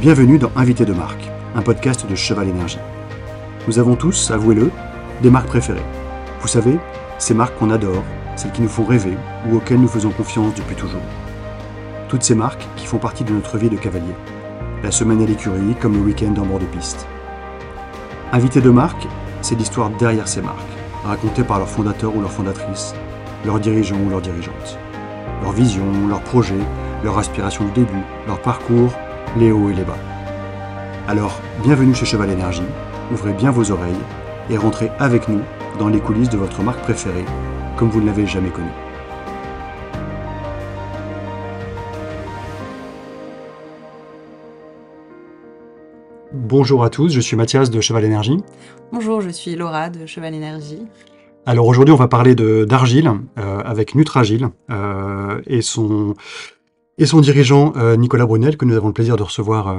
Bienvenue dans Invité de marque, un podcast de Cheval Énergie. Nous avons tous, avouez-le, des marques préférées. Vous savez, ces marques qu'on adore, celles qui nous font rêver ou auxquelles nous faisons confiance depuis toujours. Toutes ces marques qui font partie de notre vie de cavalier. La semaine à l'écurie comme le week-end en bord de piste. Invité de marque, c'est l'histoire derrière ces marques, racontée par leurs fondateurs ou leurs fondatrices, leurs dirigeants ou leurs dirigeantes. Leur vision, leurs projets, leur aspiration du début, leur parcours, les hauts et les bas. Alors, bienvenue chez Cheval Énergie, ouvrez bien vos oreilles et rentrez avec nous dans les coulisses de votre marque préférée, comme vous ne l'avez jamais connue. Bonjour à tous, je suis Mathias de Cheval Énergie. Bonjour, je suis Laura de Cheval Énergie. Alors aujourd'hui, on va parler d'argile euh, avec Nutragile euh, et son dirigeant euh, Nicolas Brunel, que nous avons le plaisir de recevoir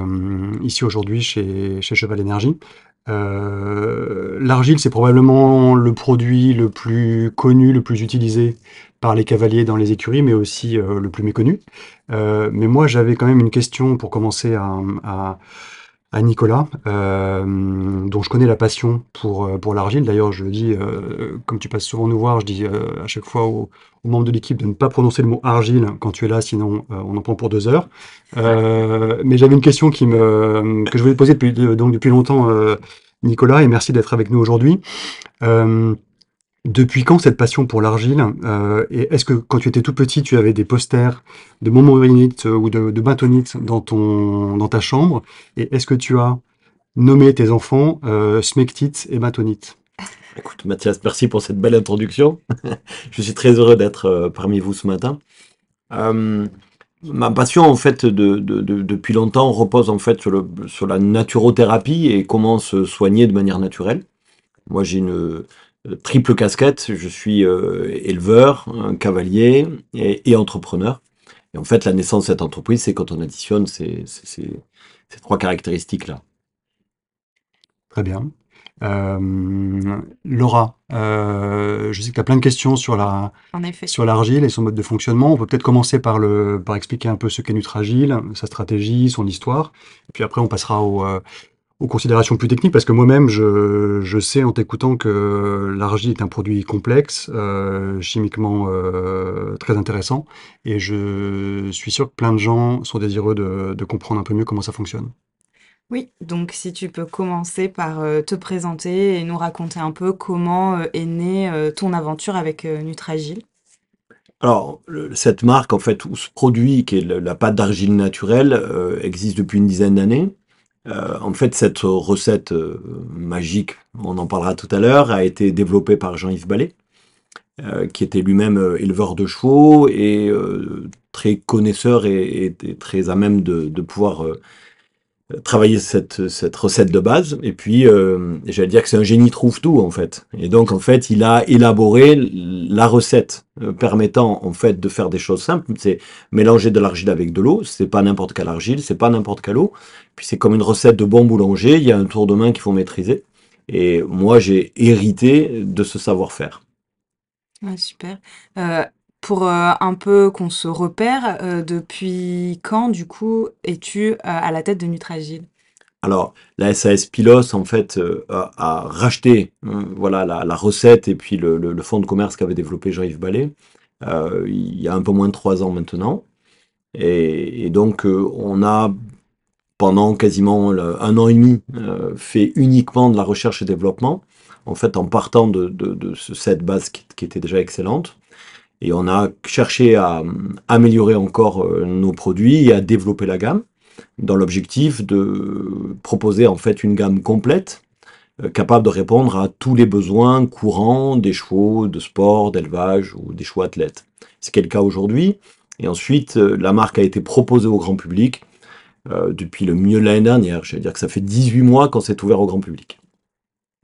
ici aujourd'hui chez, Cheval Énergie. L'argile, c'est probablement le produit le plus connu, le plus utilisé par les cavaliers dans les écuries, mais aussi le plus méconnu. Mais moi, j'avais quand même une question pour commencer à à Nicolas, euh, dont je connais la passion pour, euh, pour l'argile. D'ailleurs, je dis, euh, comme tu passes souvent nous voir, je dis à chaque fois aux, membres de l'équipe de ne pas prononcer le mot argile quand tu es là, sinon on en prend pour deux heures. Mais j'avais une question que je voulais poser depuis, donc depuis longtemps, Nicolas, et merci d'être avec nous aujourd'hui. Depuis quand cette passion pour l'argile euh, est-ce que quand tu étais tout petit, tu avais des posters de momorinite ou de, de dans, dans ta chambre Et est-ce que tu as nommé tes enfants euh, smectite et bentonite? Écoute, Mathias, merci pour cette belle introduction. Je suis très heureux d'être euh, parmi vous ce matin. Ma passion, en fait, de, de, de, depuis longtemps, repose en fait sur, sur la naturothérapie et comment se soigner de manière naturelle. Moi, j'ai une triple casquette. Je suis euh, éleveur, un cavalier et, et, entrepreneur. Et en fait, la naissance de cette entreprise, c'est quand on additionne ces, ces, ces, ces trois caractéristiques-là. Très bien. Euh, Laura, euh, je sais que tu as plein de questions sur la sur l'argile et son mode de fonctionnement. On peut peut-être commencer par le par expliquer un peu ce qu'est Nutragile, sa stratégie, son histoire. Et puis après, on passera au, euh, aux considérations plus techniques, parce que moi-même, je, je, sais en t'écoutant que l'argile est un produit complexe, euh, chimiquement euh, très intéressant, et je suis sûr que plein de gens sont désireux de, de, comprendre un peu mieux comment ça fonctionne. Oui, donc si tu peux commencer par euh, te présenter et nous raconter un peu comment est née ton aventure avec Nutragile. Alors, cette marque, en fait, ou ce produit qui est la pâte d'argile naturelle, existe depuis une dizaine d'années. Euh, en fait, cette recette euh, magique, on en parlera tout à l'heure, a été développée par Jean-Yves Ballet, euh, qui était lui-même éleveur de chevaux et très connaisseur et, très à même de, pouvoir travailler cette, cette, recette de base. Et puis, j'allais dire que c'est un génie trouve tout, en fait. Et donc, en fait, il a élaboré la recette permettant, en fait, de faire des choses simples. C'est mélanger de l'argile avec de l'eau. C'est pas n'importe quelle argile, c'est pas n'importe quelle eau puis c'est comme une recette de bon boulanger, il y a un tour de main qu'il faut maîtriser. Et moi, j'ai hérité de ce savoir-faire. Ouais, super. Euh, pour euh, un peu qu'on se repère, euh, depuis quand, du coup, es-tu à la tête de Nutragile? Alors, la SAS Pilos, en fait, euh, a, racheté euh, voilà, la, recette et puis le, fonds de commerce qu'avait développé Jean-Yves Ballet euh, il y a un peu moins de trois ans maintenant. Et, donc, on a pendant quasiment un an et demi euh, fait uniquement de la recherche et développement, en fait en partant de, cette base qui, était déjà excellente. Et on a cherché à améliorer encore euh, nos produits et à développer la gamme dans l'objectif de proposer en fait une gamme complète euh, capable de répondre à tous les besoins courants des chevaux de sport, d'élevage ou des chevaux athlètes. Ce qui est le cas aujourd'hui? Et ensuite, la marque a été proposée au grand public euh, depuis le milieu de l'année dernière. Je veux dire que ça fait 18 mois qu'on s'est ouvert au grand public.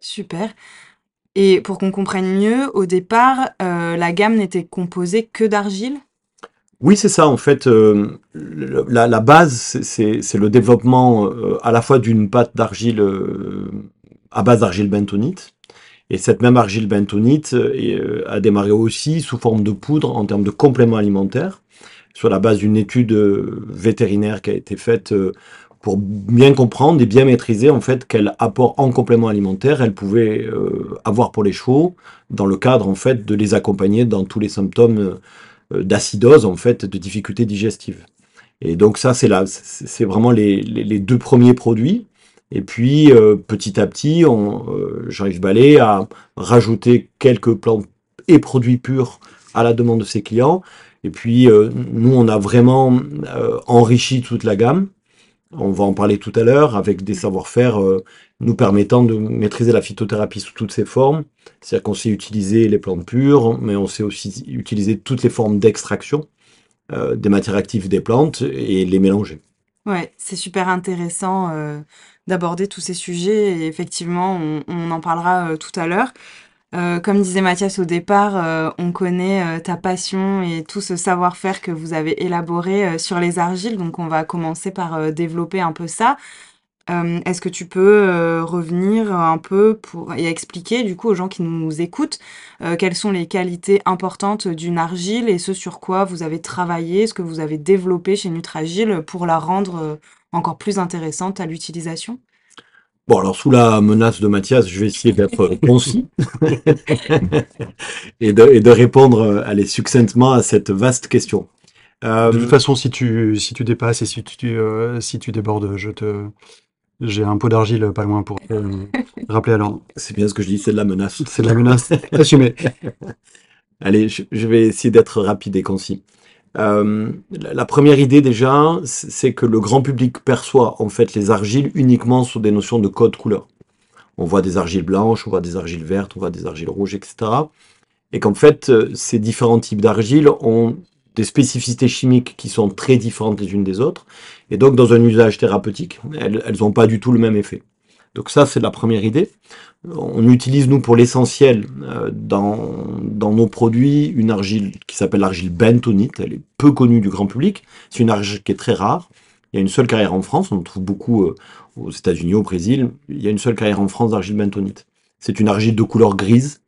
Super. Et pour qu'on comprenne mieux, au départ, euh, la gamme n'était composée que d'argile? Oui, c'est ça. En fait, euh, la, base, c'est le développement euh, à la fois d'une pâte d'argile à base d'argile bentonite. Et cette même argile bentonite a démarré aussi sous forme de poudre en termes de complément alimentaire sur la base d'une étude vétérinaire qui a été faite pour bien comprendre et bien maîtriser en fait quel apport en complément alimentaire elle pouvait avoir pour les chevaux dans le cadre en fait de les accompagner dans tous les symptômes d'acidose en fait de difficultés digestives. Et donc ça c'est là c'est vraiment les, les, deux premiers produits et puis, euh, petit à petit, euh, Jean-Yves Ballet a rajouté quelques plantes et produits purs à la demande de ses clients. Et puis, euh, nous, on a vraiment enrichi toute la gamme. On va en parler tout à l'heure avec des savoir-faire nous permettant de maîtriser la phytothérapie sous toutes ses formes. C'est-à-dire qu'on sait utiliser les plantes pures, mais on sait aussi utiliser toutes les formes d'extraction des matières actives des plantes et les mélanger. Ouais, c'est super intéressant d'aborder tous ces sujets et effectivement, on, en parlera tout à l'heure. Comme disait Mathias au départ, on connaît ta passion et tout ce savoir-faire que vous avez élaboré sur les argiles, donc on va commencer par développer un peu ça. Est-ce que tu peux revenir un peu pour, et expliquer du coup aux gens qui nous écoutent quelles sont les qualités importantes d'une argile et ce sur quoi vous avez travaillé, ce que vous avez développé chez Nutragile pour la rendre encore plus intéressante à l'utilisation? Bon, alors sous la menace de Mathias, je vais essayer d'être concis et, de, répondre euh, allez, succinctement à cette vaste question. de toute euh, façon, si tu, si tu dépasses et si tu, euh, si tu débordes, je te, j'ai un pot d'argile pas loin pour rappeler à l'ordre. C'est bien ce que je dis, c'est de la menace. C'est de la menace. Assumé. Allez, je vais essayer d'être rapide et concis. Euh, la première idée déjà, c'est que le grand public perçoit en fait les argiles uniquement sous des notions de code couleur. On voit des argiles blanches, on voit des argiles vertes, on voit des argiles rouges, etc. Et qu'en fait, euh, ces différents types d'argiles ont des spécificités chimiques qui sont très différentes les unes des autres. Et donc, dans un usage thérapeutique, elles n'ont pas du tout le même effet. Donc ça, c'est la première idée. On utilise, nous, pour l'essentiel, euh, dans, dans nos produits, une argile qui s'appelle l'argile bentonite. Elle est peu connue du grand public. C'est une argile qui est très rare. Il y a une seule carrière en France. On en trouve beaucoup euh, aux États-Unis, au Brésil. Il y a une seule carrière en France d'argile bentonite. C'est une argile de couleur grise.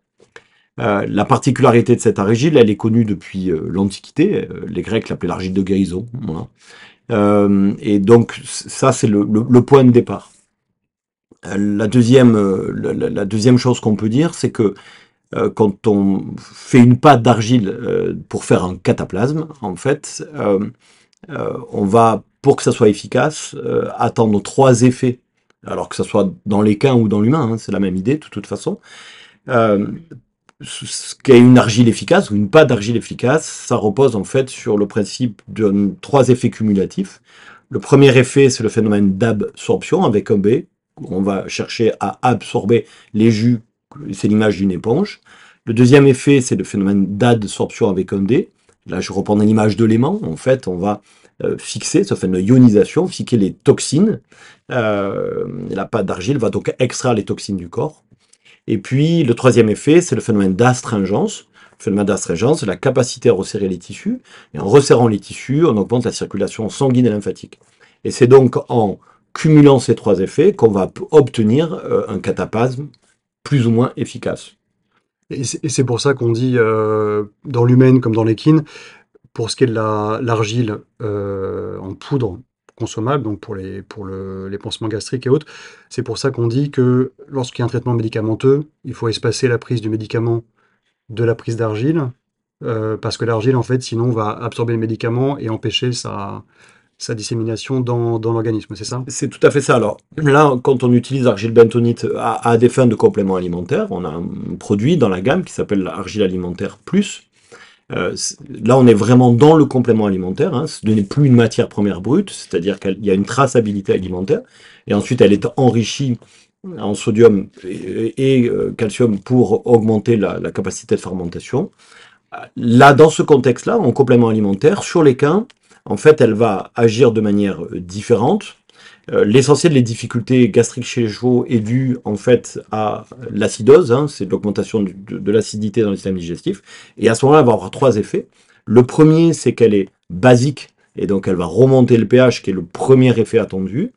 Euh, la particularité de cette argile, elle est connue depuis l'Antiquité. les Grecs l'appelaient l'argile de guérison. et donc, ça, c'est le, le point de départ. La deuxième, euh, la, deuxième chose qu'on peut dire, c'est que euh, quand on fait une pâte d'argile euh, pour faire un cataplasme, en fait, on va, pour que ça soit efficace, attendre trois effets. Alors que ce soit dans l'équin ou dans l'humain, hein, c'est la même idée de toute façon. ce qu'est une argile efficace ou une pâte d'argile efficace, ça repose en fait sur le principe de trois effets cumulatifs. Le premier effet, c'est le phénomène d'absorption avec un B on va chercher à absorber les jus, c'est l'image d'une éponge. Le deuxième effet, c'est le phénomène d'adsorption avec un D. Là, je reprends l'image de l'aimant. En fait, on va euh, fixer, ça fait une ionisation, fixer les toxines. Euh, la pâte d'argile va donc extraire les toxines du corps. Et puis, le troisième effet, c'est le phénomène d'astringence. Le phénomène d'astringence, c'est la capacité à resserrer les tissus. Et en resserrant les tissus, on augmente la circulation sanguine et lymphatique. Et c'est donc en cumulant ces trois effets qu'on va obtenir euh, un cataplasme plus ou moins efficace. Et c'est pour ça qu'on dit, euh, dans l'humaine comme dans l'équine, pour ce qui est de l'argile euh, en poudre consommable, donc pour les, pour les pansements gastriques et autres, c'est pour ça qu'on dit que lorsqu'il y a un traitement médicamenteux, il faut espacer la prise du médicament de la prise d'argile, parce que l'argile, en fait, sinon, va absorber le médicament et empêcher sa, sa dissémination dans, l'organisme, c'est ça? C'est tout à fait ça. Alors là, quand on utilise l'argile bentonite à, des fins de complément alimentaire, on a un produit dans la gamme qui s'appelle l'argile alimentaire plus. Euh, là, on est vraiment dans le complément alimentaire. Hein. Ce n'est plus une matière première brute, c'est-à-dire qu'il y a une traçabilité alimentaire. Et ensuite, elle est enrichie en sodium et, euh, calcium pour augmenter la, la, capacité de fermentation. Là, dans ce contexte-là, en complément alimentaire, sur les quins, en fait, elle va agir de manière euh, différente. Euh, l'essentiel des difficultés gastriques chez les chevaux est dû en fait à l'acidose, hein, c'est l'augmentation de, l'acidité dans le système digestif. Et à ce moment-là, elle va avoir trois effets. Le premier, c'est qu'elle est basique, et donc elle va remonter le pH, qui est le premier effet attendu.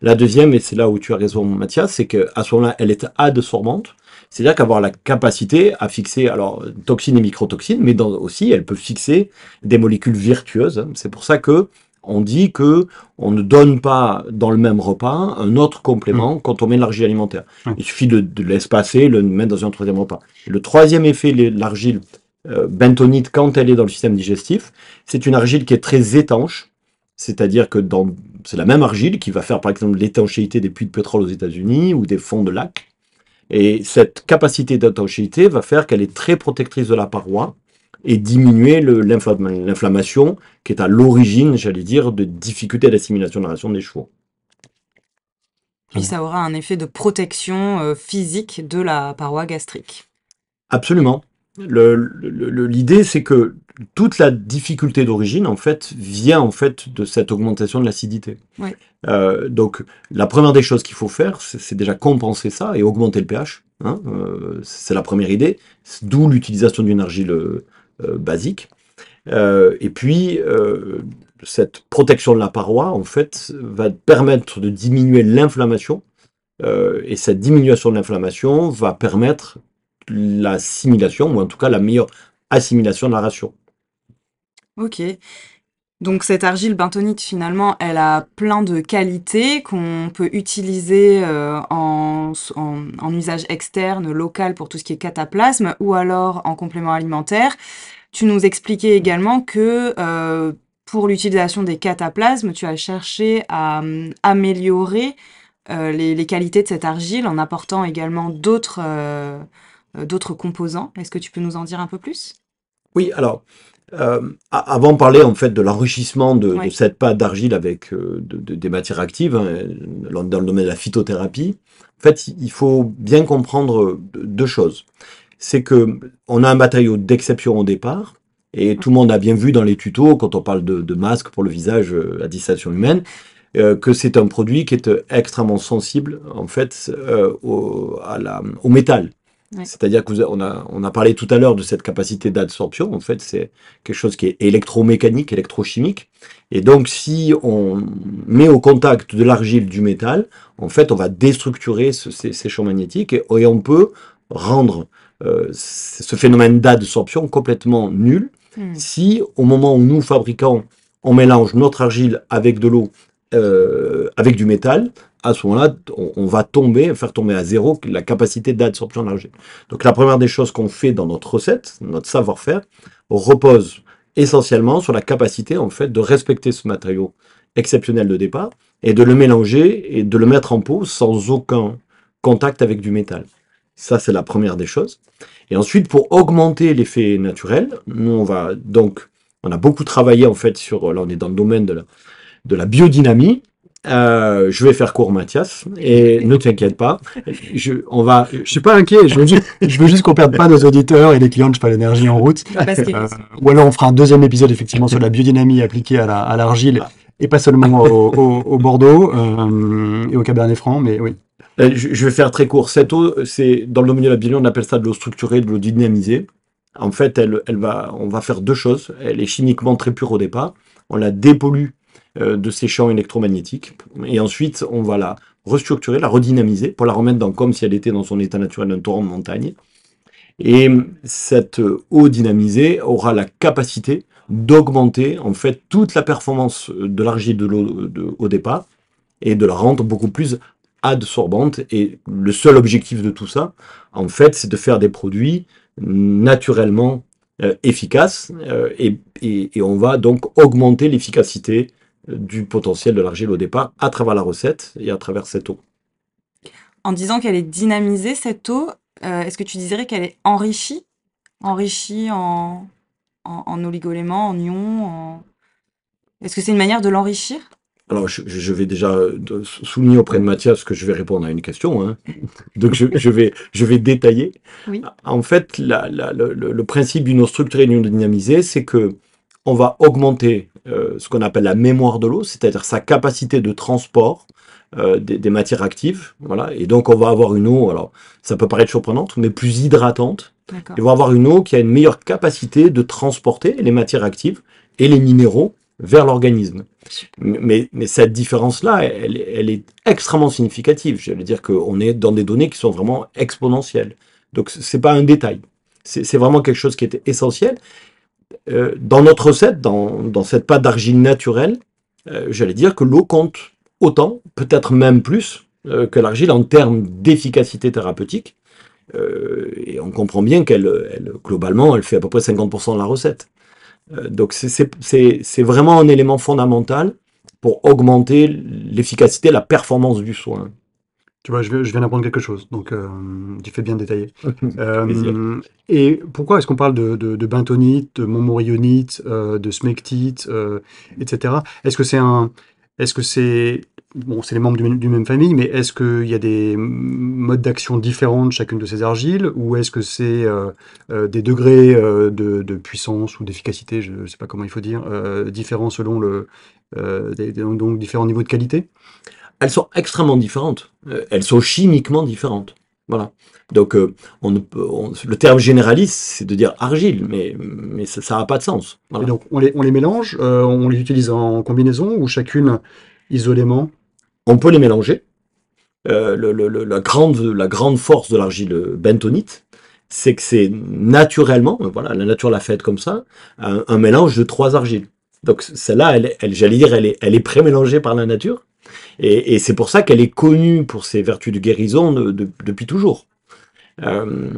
La deuxième, et c'est là où tu as raison Mathias, c'est qu'à ce moment-là, elle est adsorbante, C'est-à-dire qu'avoir la capacité à fixer, alors, toxines et microtoxines, mais dans, aussi, elle peut fixer des molécules vertueuses. C'est pour ça que on dit que on ne donne pas dans le même repas un autre complément quand on met de l'argile alimentaire. Ouais. Il suffit de, de l'espacer, le mettre dans un troisième repas. Le troisième effet de l'argile euh, bentonite, quand elle est dans le système digestif, c'est une argile qui est très étanche. C'est-à-dire que c'est la même argile qui va faire par exemple l'étanchéité des puits de pétrole aux États-Unis ou des fonds de lac. Et cette capacité d'étanchéité va faire qu'elle est très protectrice de la paroi et diminuer l'inflammation qui est à l'origine, j'allais dire, de difficultés d'assimilation de la ration des chevaux. Puis ça aura un effet de protection euh, physique de la paroi gastrique. Absolument. L'idée, c'est que toute la difficulté d'origine, en fait, vient en fait de cette augmentation de l'acidité. Ouais. Euh, donc, la première des choses qu'il faut faire, c'est déjà compenser ça et augmenter le pH. hein. Euh, c'est la première idée. D'où l'utilisation d'une argile euh, basique. Et puis, cette protection de la paroi, en fait, va permettre de diminuer l'inflammation. Et cette diminution de l'inflammation va permettre l'assimilation, ou en tout cas la meilleure assimilation de la ration. Ok. Donc cette argile bentonite, finalement, elle a plein de qualités qu'on peut utiliser euh, en, usage externe, local pour tout ce qui est cataplasme, ou alors en complément alimentaire. Tu nous expliquais également que euh, pour l'utilisation des cataplasmes, tu as cherché à hum, améliorer euh, les, qualités de cette argile en apportant également euh, euh, d'autres composants. Est-ce que tu peux nous en dire un peu plus? Oui, alors, euh, avant de parler en fait de l'enrichissement de, cette pâte d'argile avec euh, de- de- des matières actives, hein, dans le domaine de la phytothérapie, en fait, il faut bien comprendre deux choses. C'est que on a un matériau d'exception au départ, et tout le monde a bien vu dans les tutos, quand on parle de, de masque pour le visage euh, à distillation humaine, euh, que c'est un produit qui est extrêmement sensible en fait euh, au, à la, au métal. Ouais. C'est-à-dire qu'on a, on a parlé tout à l'heure de cette capacité d'absorption. En fait, c'est quelque chose qui est électromécanique, électrochimique. Et donc, si on met au contact de l'argile du métal, en fait, on va déstructurer ce- ces, ces champs magnétiques et, et on peut rendre euh, ce phénomène d'absorption complètement nul Hmm. si au moment où nous, fabricants, on mélange notre argile avec de l'eau, euh, avec du métal, à ce moment-là, on, va tomber, faire tomber à zéro la capacité d'absorption de l'argile. Donc la première des choses qu'on fait dans notre recette, notre savoir-faire, repose essentiellement sur la capacité en fait de respecter ce matériau exceptionnel de départ et de le mélanger et de le mettre en pot sans aucun contact avec du métal. Ça, c'est la première des choses. Et ensuite, pour augmenter l'effet naturel, nous, on va donc, on a beaucoup travaillé en fait sur, là, on est dans le domaine de la biodynamie. Euh, je vais faire court, Mathias, et ne t'inquiète pas. Je, on va, Je suis pas inquiet, je veux juste, je veux juste qu'on perde pas nos auditeurs et les clients de Cheval Énergie en route. Euh, ou alors on fera un deuxième épisode effectivement sur la biodynamie appliquée à la- à l'argile et pas seulement au, au- au Bordeaux euh, et au Cabernet Franc, mais oui. Je vais faire très court. Cette eau, c'est dans le domaine de la biologie, on appelle ça de l'eau structurée, de l'eau dynamisée. En fait, elle, elle va, on va faire deux choses. Elle est chimiquement très pure au départ. On la dépollue de ces champs électromagnétiques. Et ensuite, on va la restructurer, la redynamiser pour la remettre dans comme si elle était dans son état naturel d'un torrent de montagne. Et cette eau dynamisée aura la capacité d'augmenter en fait toute la performance de l'argile de l'eau au départ et de la rendre beaucoup plus adsorbante. Et le seul objectif de tout ça, en fait, c'est de faire des produits naturellement euh, efficaces euh, et, on va donc augmenter l'efficacité euh, du potentiel de l'argile au départ à travers la recette et à travers cette eau. en disant qu'elle est dynamisée, cette eau, euh, est-ce que tu dirais qu'elle est enrichie? Enrichie en, en, en oligoéléments, en ions, en... Est-ce que c'est une manière de l'enrichir? Alors, je, je vais déjà euh, souligner auprès de Mathias que je vais répondre à une question. hein. Donc, je, je vais, je vais détailler. Oui. En fait, la- la- le, principe d'une eau structurée et d'une eau dynamisée, c'est que on va augmenter ce qu'on appelle la mémoire de l'eau, c'est-à-dire sa capacité de transport euh, des, des matières actives. Voilà. Et donc, on va avoir une eau, alors ça peut paraître surprenante, mais plus hydratante. Et va avoir une eau qui a une meilleure capacité de transporter les matières actives et les minéraux vers l'organisme. Mais, mais cette différence-là, elle, elle est extrêmement significative. J'allais dire qu'on est dans des données qui sont vraiment exponentielles. Donc c'est pas un détail. C'est vraiment quelque chose qui était essentiel. Euh, dans notre recette, dans, cette pâte d'argile naturelle, euh, j'allais dire que l'eau compte autant, peut-être même plus, euh, que l'argile en termes d'efficacité thérapeutique. et on comprend bien qu'elle, elle, globalement, elle fait à peu près 50% de la recette. donc c'est vraiment un élément fondamental pour augmenter l'efficacité, la performance du soin. Tu vois, je, viens d'apprendre quelque chose, donc euh, tu fais bien détailler. euh, et pourquoi est-ce qu'on parle de, de, de, bentonite, de montmorillonite, euh, de smectite, euh, etc. Est-ce que c'est un, est-ce que c'est, bon, c'est les membres d'une même famille, mais est-ce qu'il y a des modes d'action différents de chacune de ces argiles, ou est-ce que c'est euh, euh, des degrés de, de, puissance ou d'efficacité, je ne sais pas comment il faut dire, différents selon le, des, donc différents niveaux de qualité? Elles sont extrêmement différentes. Euh, elles sont chimiquement différentes. Voilà. Donc, euh, on, le terme généraliste, c'est de dire argile, mais, mais ça n'a pas de sens. Et donc, on les, on les mélange, euh, on les utilise en combinaison ou chacune isolément? On peut les mélanger. Le, le, la, grande, la grande force de l'argile bentonite, c'est que c'est naturellement, voilà, la nature l'a faite comme ça, un, mélange de trois argiles. Donc celle-là, elle, elle j'allais dire, elle est, elle est pré-mélangée par la nature. Et, c'est pour ça qu'elle est connue pour ses vertus de guérison depuis toujours. Euh,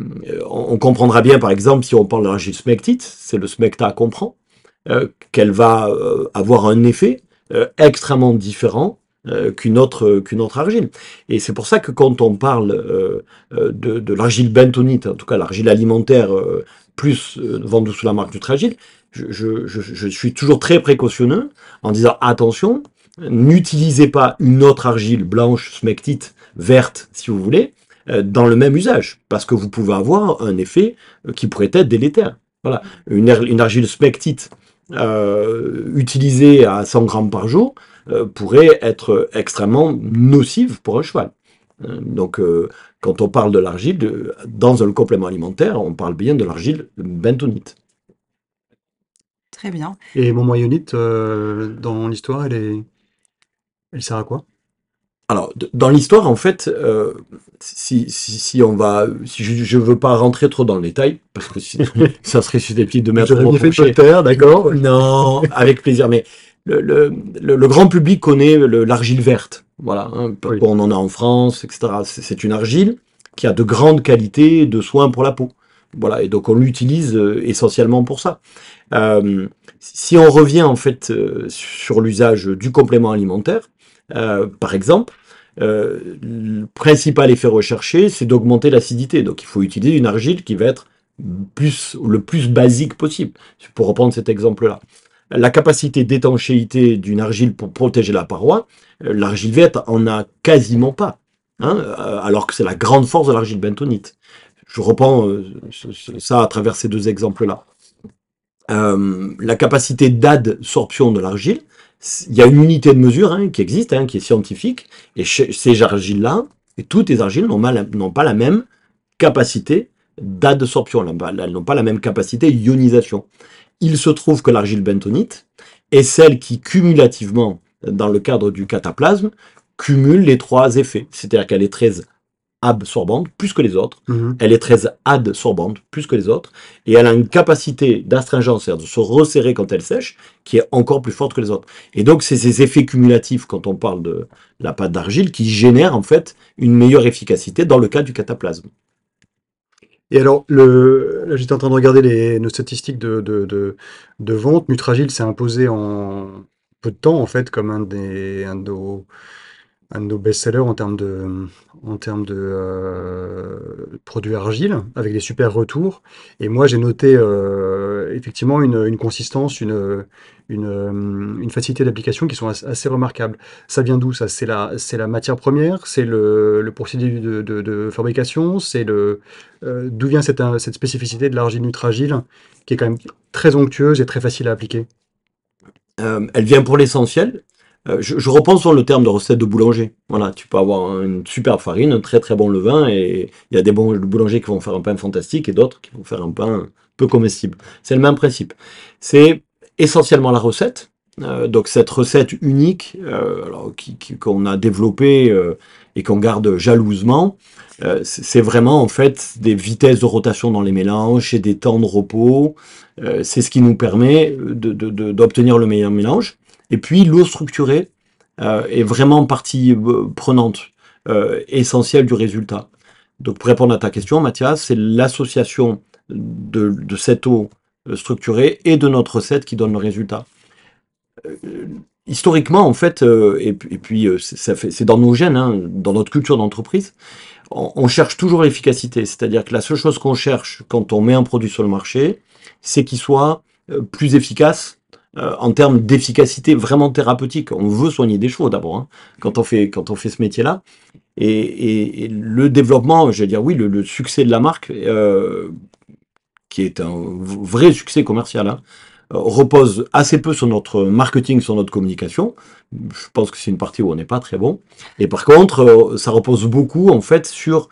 on, comprendra bien, par exemple, si on parle l'argile smectite, c'est le smecta qu'on prend, euh, qu'elle va euh, avoir un effet extrêmement différent qu'une autre, qu'une autre argile. Et c'est pour ça que quand on parle de, l'argile bentonite, en tout cas l'argile alimentaire plus vendue sous la marque du je, je, suis toujours très précautionneux en disant attention, n'utilisez pas une autre argile blanche, smectite, verte, si vous voulez, euh, dans le même usage, parce que vous pouvez avoir un effet euh, qui pourrait être délétère. Voilà, une, une argile smectite euh, utilisée à 100 grammes par jour pourrait être extrêmement nocive pour un cheval. Donc, quand on parle de l'argile, dans un complément alimentaire, on parle bien de l'argile bentonite. Très bien. Et mon moyonite, dans l'histoire, elle est, elle sert à quoi? Alors, dans l'histoire, en fait, euh, si, si, on va, si je ne veux pas rentrer trop dans le détail, parce que sinon, ça serait susceptible de mettre trop fait d'accord? Non, avec plaisir. Mais le, le, le, grand public connaît l'argile verte. Voilà, hein, on en a en France, etc. C'est une argile qui a de grandes qualités de soins pour la peau. Voilà, et donc on l'utilise euh, essentiellement pour ça. Euh, si on revient en fait sur l'usage du complément alimentaire, euh, par exemple, euh, le principal effet recherché, c'est d'augmenter l'acidité. Donc il faut utiliser une argile qui va être plus, le plus basique possible, pour reprendre cet exemple-là. La capacité d'étanchéité d'une argile pour protéger la paroi, euh, l'argile verte en a quasiment pas, hein, alors que c'est la grande force de l'argile bentonite. Je reprends ça à travers ces deux exemples-là. la capacité d'adsorption de l'argile, il y a une unité de mesure hein, qui existe, hein, qui est scientifique, et ces argiles-là, et toutes les argiles n'ont pas la même capacité d'adsorption, elles n'ont pas la même capacité d'ionisation. Il se trouve que l'argile bentonite est celle qui, cumulativement, dans le cadre du cataplasme, cumule les trois effets. C'est-à-dire qu'elle est très absorbante plus que les autres, mhm. elle est très adsorbante plus que les autres, et elle a une capacité d'astringence, c'est-à-dire de se resserrer quand elle sèche, qui est encore plus forte que les autres. Et donc c'est ces effets cumulatifs, quand on parle de la pâte d'argile, qui génèrent en fait une meilleure efficacité dans le cas du cataplasme. Et alors, le, là j'étais en train de regarder les, nos statistiques de, de, de, vente. Nutragile s'est imposé en peu de temps, en fait, comme un des, un de nos un de nos best-sellers en termes de, euh, produits argile, avec des super retours. Et moi, j'ai noté euh, effectivement une, consistance, euh, une facilité d'application qui sont assez, remarquables. Ça vient d'où ça? C'est la, matière première, c'est le, procédé de, fabrication, d'où vient cette, cette spécificité de l'argile nutragile qui est quand même très onctueuse et très facile à appliquer. Elle vient pour l'essentiel? Je, je, reprends sur le terme de recette de boulanger. Voilà, tu peux avoir une superbe farine, un très très bon levain, et il y a des bons boulangers qui vont faire un pain fantastique et d'autres qui vont faire un pain peu comestible. C'est le même principe. C'est essentiellement la recette. Euh, donc cette recette unique, euh, alors qu'on a développée et qu'on garde jalousement, euh, c'est vraiment en fait des vitesses de rotation dans les mélanges et des temps de repos. Euh, c'est ce qui nous permet d'obtenir de, le meilleur mélange. Et puis l'eau structurée euh, est vraiment partie prenante, essentielle du résultat. Donc pour répondre à ta question, Mathias, c'est l'association de, de, cette eau structurée et de notre recette qui donne le résultat historiquement, en fait, et, puis c'est dans nos gènes, hein, dans notre culture d'entreprise, on, cherche toujours l'efficacité. C'est-à-dire que la seule chose qu'on cherche quand on met un produit sur le marché, c'est qu'il soit euh, plus efficace euh, en termes d'efficacité vraiment thérapeutique. On veut soigner des chevaux d'abord hein, quand on fait quand on fait ce métier-là. Et, le développement, je veux dire oui, le, succès de la marque, euh, qui est un vrai succès commercial, hein, repose assez peu sur notre marketing, sur notre communication. Je pense que c'est une partie où on n'est pas très bon. Et par contre, euh, ça repose beaucoup en fait sur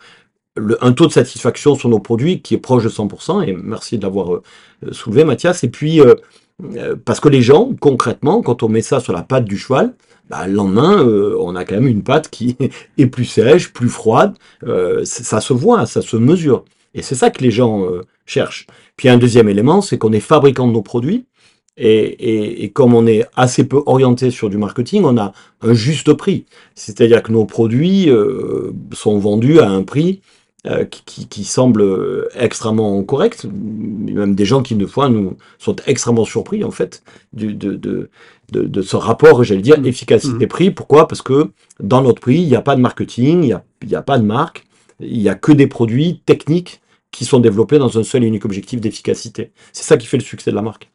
un taux de satisfaction sur nos produits qui est proche de 100%. Et merci de l'avoir euh, soulevé, Mathias. Et puis, euh, parce que les gens, concrètement, quand on met ça sur la patte du cheval, bah, le lendemain, on a quand même une pâte qui est plus sèche, plus froide. ça se voit, ça se mesure. Et c'est ça que les gens cherchent. Puis un deuxième élément, c'est qu'on est fabricant de nos produits. Et, comme on est assez peu orienté sur du marketing, on a un juste prix. C'est-à-dire que nos produits euh, sont vendus à un prix euh, qui, semble extrêmement correct. Même des gens qui, une fois, nous sont extrêmement surpris, en fait, de, de, ce rapport, j'allais dire, mmh. efficacité-prix. Pourquoi? Parce que dans notre prix, il n'y a pas de marketing, il n'y a, a pas de marque, il n'y a que des produits techniques qui sont développés dans un seul et unique objectif d'efficacité. C'est ça qui fait le succès de la marque.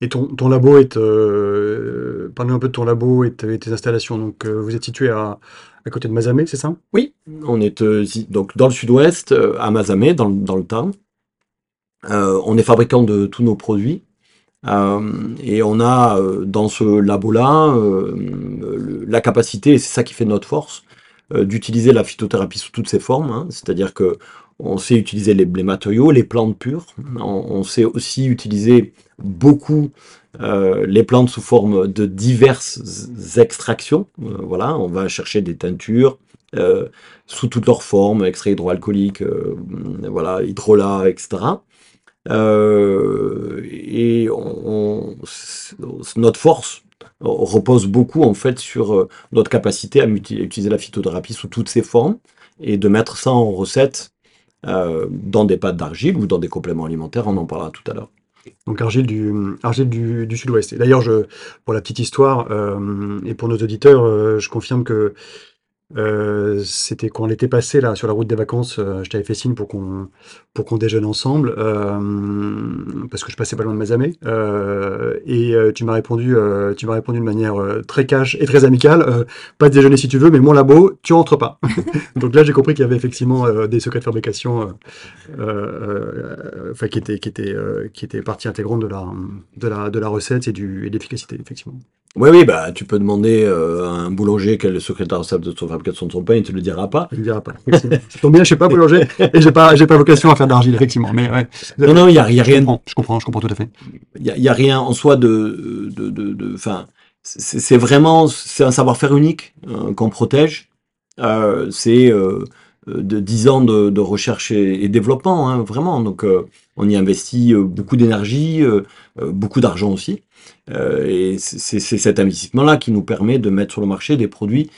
Et ton, ton labo est. Euh, Parle-nous un peu de ton labo et tes, tes installations. Donc, euh, vous êtes situé à, à côté de Mazamé, c'est ça? Oui, on est euh, donc dans le sud-ouest, euh, à Mazamé, dans, le Tarn. on est fabricant de tous nos produits. et on a dans ce labo-là la capacité, et c'est ça qui fait notre force, d'utiliser la phytothérapie sous toutes ses formes. Hein. C'est-à-dire que on sait utiliser les, matériaux, les plantes pures. On, sait aussi utiliser beaucoup euh, les plantes sous forme de diverses extractions. Euh, voilà, on va chercher des teintures euh, sous toutes leurs formes, extraits hydroalcooliques, voilà, hydrolat, etc. et notre force repose beaucoup en fait sur notre capacité à utiliser la phytothérapie sous toutes ses formes et de mettre ça en recette dans des pâtes d'argile ou dans des compléments alimentaires, on en parlera tout à l'heure. Donc argile du, sud-ouest. D'ailleurs, pour la petite histoire, euh, et pour nos auditeurs, euh, je confirme que euh, c'était quand on était passé là sur la route des vacances, euh, je t'avais fait signe pour qu'on pour qu'on déjeune ensemble euh, parce que je passais pas loin de Mazamé et tu m'as répondu tu m'as répondu de manière très cash et très amicale pas de déjeuner si tu veux mais mon labo tu rentres pas. Donc là j'ai compris qu'il y avait effectivement des secrets de fabrication enfin qui étaient qui étaient qui étaient partie intégrante de la de la de la recette et du et de l'efficacité effectivement oui, oui, bah, tu peux demander euh, à un boulanger quel est le secrétaire de son fabrication de son pain, il te le dira pas. Il ne dira pas. Tombe bien, je suis pas boulanger et j'ai pas, j'ai pas vocation à faire d'argile, effectivement. Mais ouais. Non, non, il y a, y a rien. Je comprends, je comprends, tout à fait. Il y a, y a, rien en soi de, de, de, de enfin, c'est vraiment, c'est un savoir-faire unique euh, qu'on protège. Euh, c'est euh, de 10 ans de, recherche et, développement, hein, vraiment. Donc, euh, on y investit beaucoup d'énergie, beaucoup d'argent aussi. Euh, et c'est cet investissement-là qui nous permet de mettre sur le marché des produits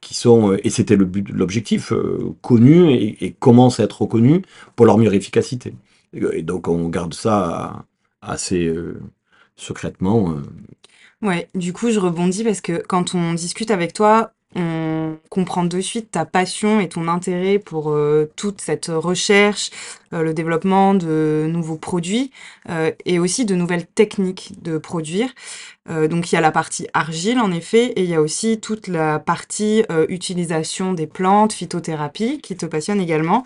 qui sont, euh, et c'était le but, l'objectif, euh, connus et, et, commencent à être reconnus pour leur meilleure efficacité. Et donc on garde ça assez secrètement. Ouais, du coup je rebondis parce que quand on discute avec toi, on comprend de suite ta passion et ton intérêt pour euh, toute cette recherche, euh, le développement de nouveaux produits euh, et aussi de nouvelles techniques de produire. donc il y a la partie argile en effet et il y a aussi toute la partie utilisation des plantes, phytothérapie qui te passionne également.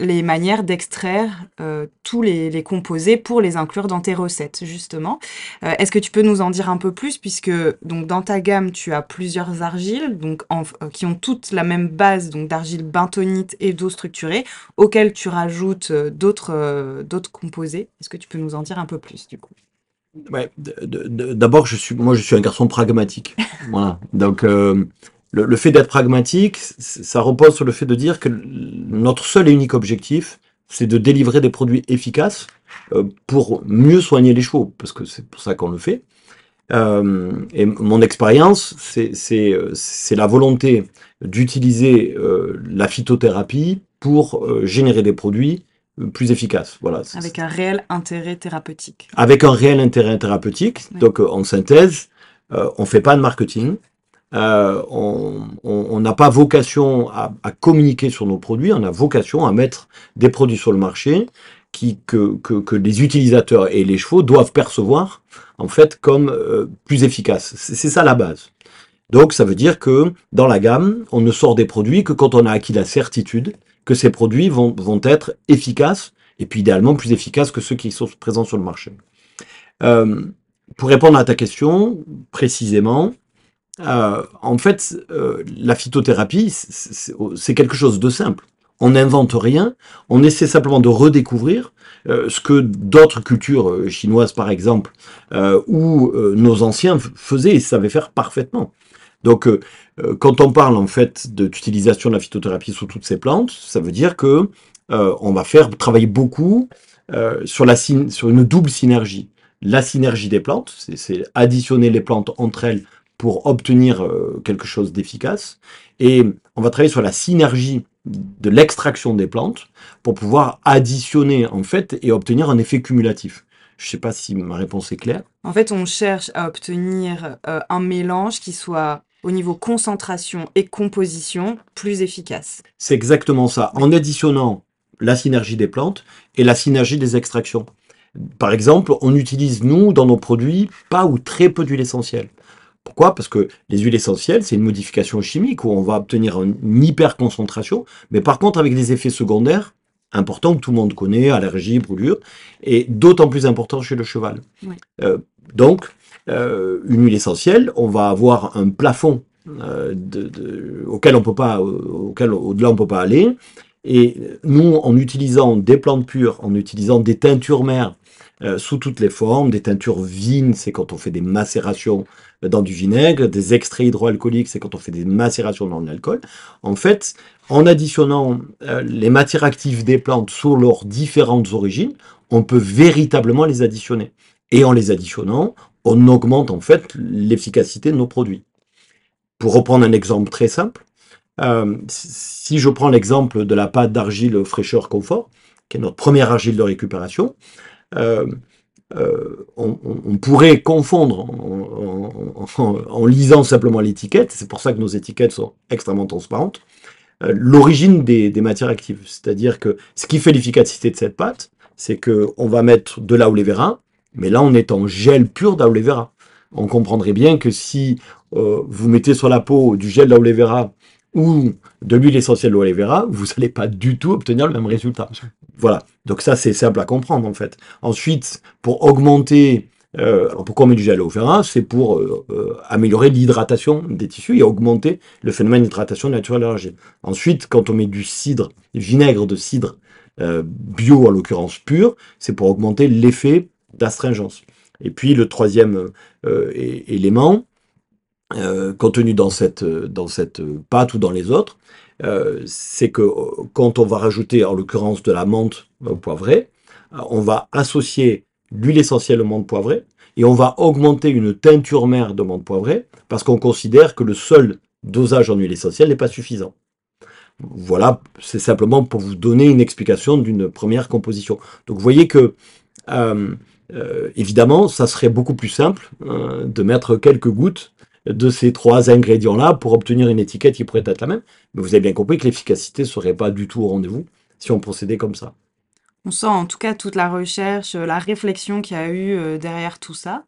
Les manières d'extraire euh, tous les, composés pour les inclure dans tes recettes, justement. Euh, est-ce que tu peux nous en dire un peu plus, puisque donc dans ta gamme, tu as plusieurs argiles, donc euh, qui ont toutes la même base, donc d'argile bentonite et d'eau structurée, auxquelles tu rajoutes d'autres composés. Est-ce que tu peux nous en dire un peu plus, du coup? Ouais, d'abord, je suis, moi, je suis un garçon pragmatique. voilà. Donc, le, le fait d'être pragmatique, ça repose sur le fait de dire que notre seul et unique objectif, c'est de délivrer des produits efficaces euh, pour mieux soigner les chevaux, parce que c'est pour ça qu'on le fait. Euh, et mon expérience, c'est euh, la volonté d'utiliser euh, la phytothérapie pour euh, générer des produits euh, plus efficaces. Voilà. Avec un réel intérêt thérapeutique. avec un réel intérêt thérapeutique. Ouais. Donc, en synthèse, euh, on fait pas de marketing. Euh, on n'a pas vocation à, à communiquer sur nos produits. On a vocation à mettre des produits sur le marché qui que, que, que les utilisateurs et les chevaux doivent percevoir en fait comme euh, plus efficaces. C'est c'est ça la base. Donc, ça veut dire que dans la gamme, on ne sort des produits que quand on a acquis la certitude que ces produits vont, vont être efficaces et puis idéalement plus efficaces que ceux qui sont présents sur le marché. Euh, pour répondre à ta question précisément, euh, en fait, euh, la phytothérapie, c'est- c'est quelque chose de simple. On n'invente rien, on essaie simplement de redécouvrir euh, ce que d'autres cultures chinoises, par exemple, ou nos anciens faisaient et savaient faire parfaitement. Donc, quand on parle en fait de l'utilisation de la phytothérapie sur toutes ces plantes, ça veut dire que on va faire travailler beaucoup sur, une double synergie. La synergie des plantes, c'est additionner les plantes entre elles pour obtenir euh, quelque chose d'efficace. Et on va travailler sur la synergie de l'extraction des plantes pour pouvoir additionner en fait et obtenir un effet cumulatif. Je ne sais pas si ma réponse est claire. En fait, on cherche à obtenir euh, un mélange qui soit au niveau concentration et composition plus efficace. C'est exactement ça. En additionnant la synergie des plantes et la synergie des extractions. Par exemple, on utilise, nous, dans nos produits, pas ou très peu d'huile essentielle. Pourquoi? Parce que les huiles essentielles, c'est une modification chimique où on va obtenir une hyper concentration, mais par contre avec des effets secondaires importants que tout le monde connaît, allergie, brûlure, et d'autant plus importants chez le cheval. Euh, donc, euh, une huile essentielle, on va avoir un plafond euh, de- de- auquel on peut pas, auquel au-delà on peut pas aller. Et nous, en utilisant des plantes pures, en utilisant des teintures mères euh, sous toutes les formes, des teintures vignes, c'est quand on fait des macérations dans du vinaigre, des extraits hydroalcooliques, c'est quand on fait des macérations dans l'alcool. En fait, en additionnant euh, les matières actives des plantes sur leurs différentes origines, on peut véritablement les additionner. Et en les additionnant, on augmente en fait l'efficacité de nos produits. Pour reprendre un exemple très simple, euh, si je prends l'exemple de la pâte d'argile fraîcheur confort, qui est notre première argile de récupération, euh, euh, on, on- pourrait confondre en, en- en- en lisant simplement l'étiquette, c'est pour ça que nos étiquettes sont extrêmement transparentes, euh, l'origine des, des matières actives. C'est-à-dire que ce qui fait l'efficacité de cette pâte, c'est que on va mettre de l'aloe vera, mais là on est en gel pur d'aloe vera. On comprendrait bien que si euh, vous mettez sur la peau du gel d'aloe vera ou de l'huile essentielle d'aloe vera, vous n'allez pas du tout obtenir le même résultat. Voilà, donc ça c'est simple à comprendre en fait. Ensuite, pour augmenter, euh, alors pourquoi on met du gel vera C'est pour euh, euh, améliorer l'hydratation des tissus et augmenter le phénomène d'hydratation naturelle de l'argile. Ensuite, quand on met du cidre, du vinaigre de cidre euh, bio en l'occurrence pur, c'est pour augmenter l'effet d'astringence. Et puis le troisième euh, élément, euh, contenu dans cette, euh, dans cette pâte ou dans les autres, euh, c'est que euh, quand on va rajouter en l'occurrence de la menthe euh, poivrée, euh, on va associer l'huile essentielle de menthe poivrée et on va augmenter une teinture mère de menthe poivrée parce qu'on considère que le seul dosage en huile essentielle n'est pas suffisant. Voilà, c'est simplement pour vous donner une explication d'une première composition. Donc vous voyez que euh, euh, évidemment, ça serait beaucoup plus simple euh, de mettre quelques gouttes de ces trois ingrédients-là pour obtenir une étiquette qui pourrait être la même. Mais vous avez bien compris que l'efficacité ne serait pas du tout au rendez-vous si on procédait comme ça. On sent en tout cas toute la recherche, euh, la réflexion qu'il y a eu euh, derrière tout ça.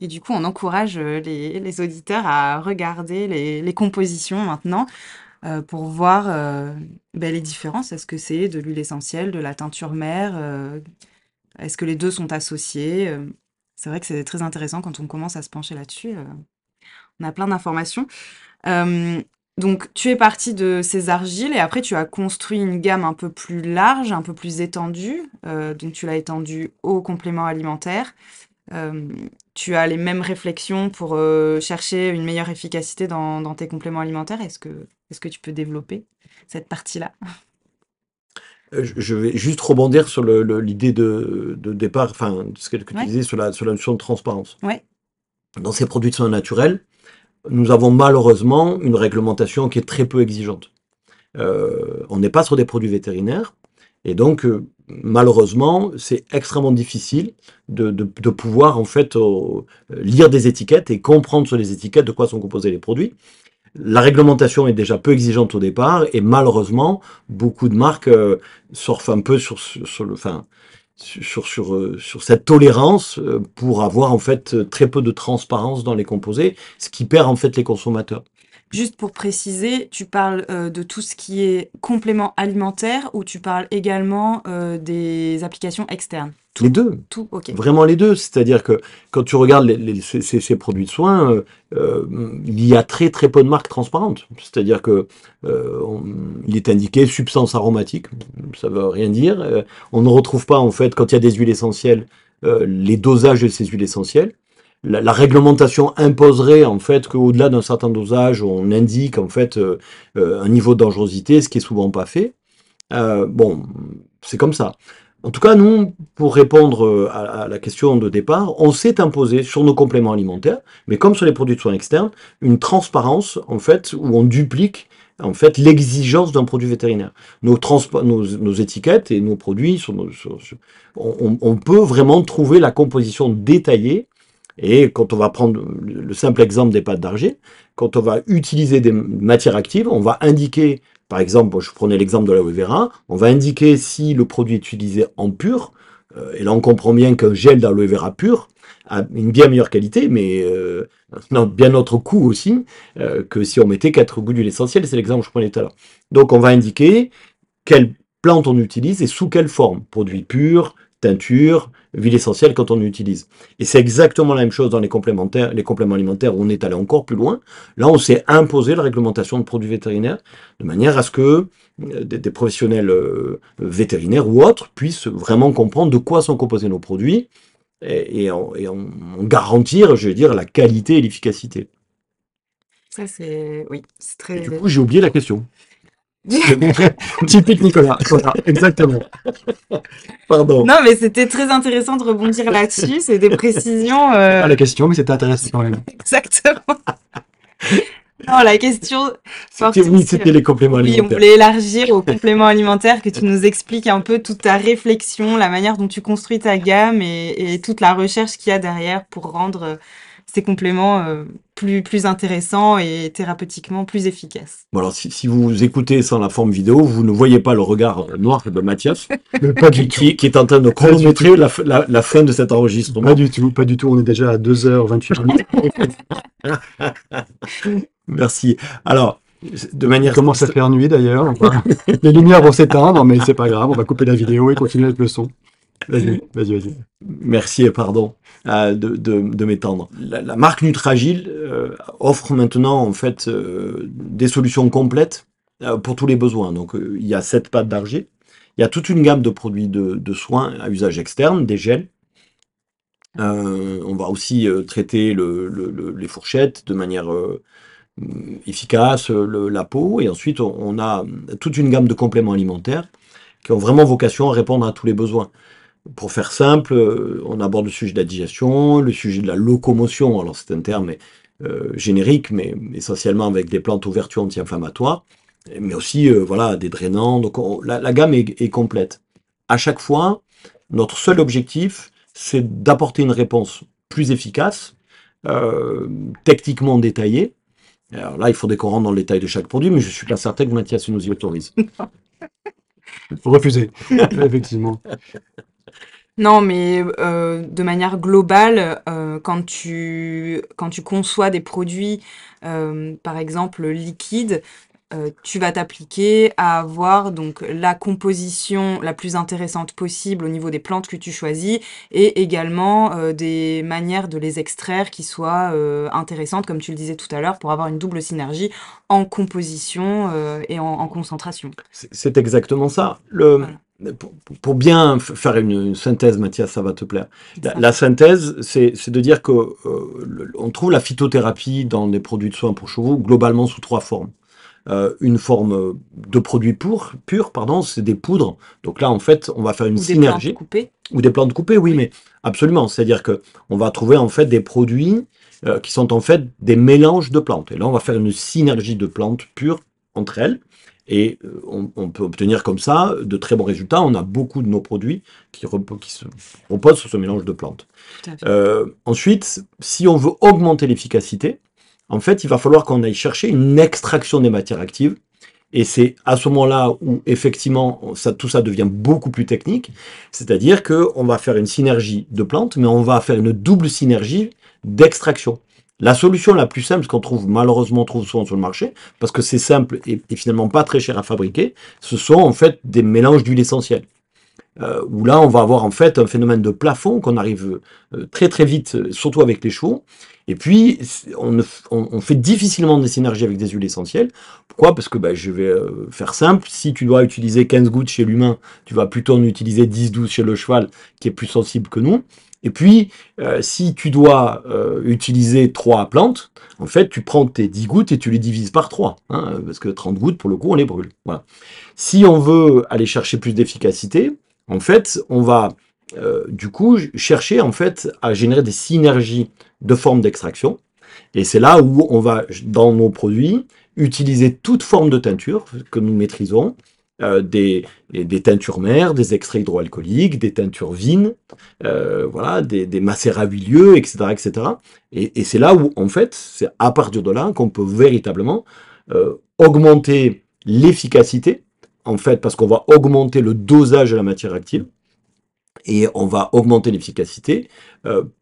Et du coup, on encourage euh, les, auditeurs à regarder les, compositions maintenant pour voir ben, les différences. Est-ce que c'est de l'huile essentielle, de la teinture mère Est-ce que les deux sont associés C'est vrai que c'est très intéressant quand on commence à se pencher là-dessus. Euh, on a plein d'informations. Euh, donc, tu es parti de ces argiles et après, tu as construit une gamme un peu plus large, un peu plus étendue. Euh, donc, tu l'as étendue aux compléments alimentaires, tu as les mêmes réflexions pour chercher une meilleure efficacité dans, tes compléments alimentaires. Est-ce que, est que tu peux développer cette partie-là? Je vais juste rebondir sur l'idée de, départ, enfin, ce que, tu disais sur la, sur la notion de transparence. Ouais. Dans ces produits de soins naturels, nous avons malheureusement une réglementation qui est très peu exigeante. Euh, on n'est pas sur des produits vétérinaires, et donc euh, malheureusement, c'est extrêmement difficile de, pouvoir en fait lire des étiquettes et comprendre sur les étiquettes de quoi sont composés les produits. La réglementation est déjà peu exigeante au départ, et malheureusement, beaucoup de marques euh, surfent un peu sur, sur, le, enfin, sur, sur, euh, sur cette tolérance euh, pour avoir en fait très peu de transparence dans les composés, ce qui perd en fait les consommateurs. Juste pour préciser, tu parles euh, de tout ce qui est complément alimentaire ou tu parles également des applications externes? Les deux. Tout, ok. Vraiment les deux. C'est-à-dire que quand tu regardes les, ces, produits de soins, euh, euh, il y a très très peu de marques transparentes. C'est-à-dire que euh, il est indiqué substance aromatique. Ça veut rien dire. on ne retrouve pas en fait quand il y a des huiles essentielles les dosages de ces huiles essentielles. La, la réglementation imposerait en fait qu'au-delà d'un certain dosage, on indique en fait un niveau de dangerosité, ce qui est souvent pas fait. bon, c'est comme ça. En tout cas, nous, pour répondre euh, à, la question de départ, on s'est imposé sur nos compléments alimentaires, mais comme sur les produits de soins externes, une transparence, en fait, où on duplique en fait l'exigence d'un produit vétérinaire. Nos, nos, étiquettes et nos produits, sont, on, on, peut vraiment trouver la composition détaillée. Et quand on va prendre le simple exemple des pâtes d'argile, quand on va utiliser des matières actives, on va indiquer par exemple, je prenais l'exemple de l'aloe vera, on va indiquer si le produit est utilisé en pur, euh, et là on comprend bien qu'un gel d'aloe vera pur a une bien meilleure qualité, mais euh, bien autre coût aussi, euh, que si on mettait quatre gouttes d'huile essentielle, c'est l'exemple que je prenais tout à l'heure. Donc on va indiquer quelle plante on utilise et sous quelle forme, produit pur, teinture, huile essentielle quand on utilise. Et c'est exactement la même chose dans les complémentaires, les compléments alimentaires où on est allé encore plus loin. Là, on s'est imposé la réglementation de produits vétérinaires de manière à ce que euh, des, professionnels euh, vétérinaires ou autres puissent vraiment comprendre de quoi sont composés nos produits et, en, garantir, je veux dire, la qualité et l'efficacité. Ça, c'est. Oui, c'est très. du coup, j'ai oublié la question. Typique Nicolas. exactement. Pardon. Non, mais c'était très intéressant de rebondir là-dessus. C'est des précisions. Euh... la question, mais c'était intéressant quand même. Exactement. non, la question. C'était les compléments alimentaires. Oui, on voulait élargir aux compléments alimentaires, que tu nous expliques un peu toute ta réflexion, la manière dont tu construis ta gamme et, et toute la recherche qu'il y a derrière pour rendre ces compléments euh, plus, plus intéressants et thérapeutiquement plus efficaces. Bon alors, si, si, vous écoutez sans la forme vidéo, vous ne voyez pas le regard noir de Mathias, pas qui, qui, est en train de chronométrer la, la, la, fin de cet enregistrement. Pas du tout, pas du tout. On est déjà à 2h28 minutes. Merci. Alors, de manière. Comment ça faire nuit d'ailleurs. Les lumières vont s'éteindre, mais c'est pas grave. On va couper la vidéo et continuer avec le son. Vas-y, vas-y, vas-y. Merci et pardon euh, de, m'étendre. La, marque Nutragile euh, offre maintenant en fait euh, des solutions complètes pour tous les besoins. Donc il y a sept pattes d'argile, il y a toute une gamme de produits de, soins à usage externe, des gels. on va aussi traiter le, le, les fourchettes de manière efficace, la peau, et ensuite on a toute une gamme de compléments alimentaires qui ont vraiment vocation à répondre à tous les besoins. Pour faire simple, euh, on aborde le sujet de la digestion, le sujet de la locomotion, alors c'est un terme euh, générique, mais essentiellement avec des plantes aux vertus anti-inflammatoires, mais aussi euh, voilà, des drainants, donc la, gamme est, complète. À chaque fois, notre seul objectif, c'est d'apporter une réponse plus efficace, techniquement détaillée. Alors là, il faudrait qu'on rentre dans le détail de chaque produit, mais je suis pas certain que Mathias nous y autorise. Refuser, effectivement. Non, mais euh, de manière globale, euh, quand tu quand tu conçois des produits, euh, par exemple liquides, tu vas t'appliquer à avoir donc la composition la plus intéressante possible au niveau des plantes que tu choisis et également des manières de les extraire qui soient intéressantes, comme tu le disais tout à l'heure, pour avoir une double synergie en composition et en, concentration. C'est exactement ça. Le, pour, pour bien faire une, une synthèse, Mathias, ça va te plaire. La, la synthèse, c'est de dire que euh, le- on trouve la phytothérapie dans les produits de soins pour chevaux globalement sous trois formes. Euh, une forme de produits purs, purs pardon, c'est des poudres. Donc là, en fait, on va faire une Ou des synergie plantes coupées. ou des plantes coupées, oui, mais absolument. C'est-à-dire que on va trouver en fait des produits euh, qui sont en fait des mélanges de plantes. Et là, on va faire une synergie de plantes pures entre elles. Et euh, on, on peut obtenir comme ça de très bons résultats. On a beaucoup de nos produits qui, se reposent sur ce mélange de plantes. Euh, ensuite, si on veut augmenter l'efficacité, en fait, il va falloir qu'on aille chercher une extraction des matières actives. Et c'est à ce moment-là où, effectivement, ça, tout ça devient beaucoup plus technique. C'est-à-dire qu'on va faire une synergie de plantes, mais on va faire une double synergie d'extraction. La solution la plus simple, ce qu'on trouve malheureusement trop souvent sur le marché, parce que c'est simple et, finalement pas très cher à fabriquer, ce sont en fait des mélanges d'huile essentielle. Euh, où là, on va avoir en fait un phénomène de plafond qu'on arrive euh, très très vite, euh, surtout avec les chevaux. Et puis, on fait difficilement des synergies avec des huiles essentielles. Pourquoi? Parce que ben, je vais euh, faire simple. Si tu dois utiliser 15 gouttes chez l'humain, tu vas plutôt en utiliser 10-12 chez le cheval, qui est plus sensible que nous. Et puis, euh, si tu dois euh, utiliser 3 plantes, en fait, tu prends tes 10 gouttes et tu les divises par 3. Hein, parce que 30 gouttes, pour le coup, on les brûle. Si on veut aller chercher plus d'efficacité, en fait, on va euh, du coup chercher en fait à générer des synergies de formes d'extraction. Et c'est là où on va, dans nos produits, utiliser toute forme de teinture que nous maîtrisons, euh, des, des teintures mères, des extraits hydroalcooliques, des teintures vines, euh, voilà, des, des macérats etc., etc. Et, c'est là où, en fait, c'est à partir de là qu'on peut véritablement euh, augmenter l'efficacité, en fait, parce qu'on va augmenter le dosage de la matière active et on va augmenter l'efficacité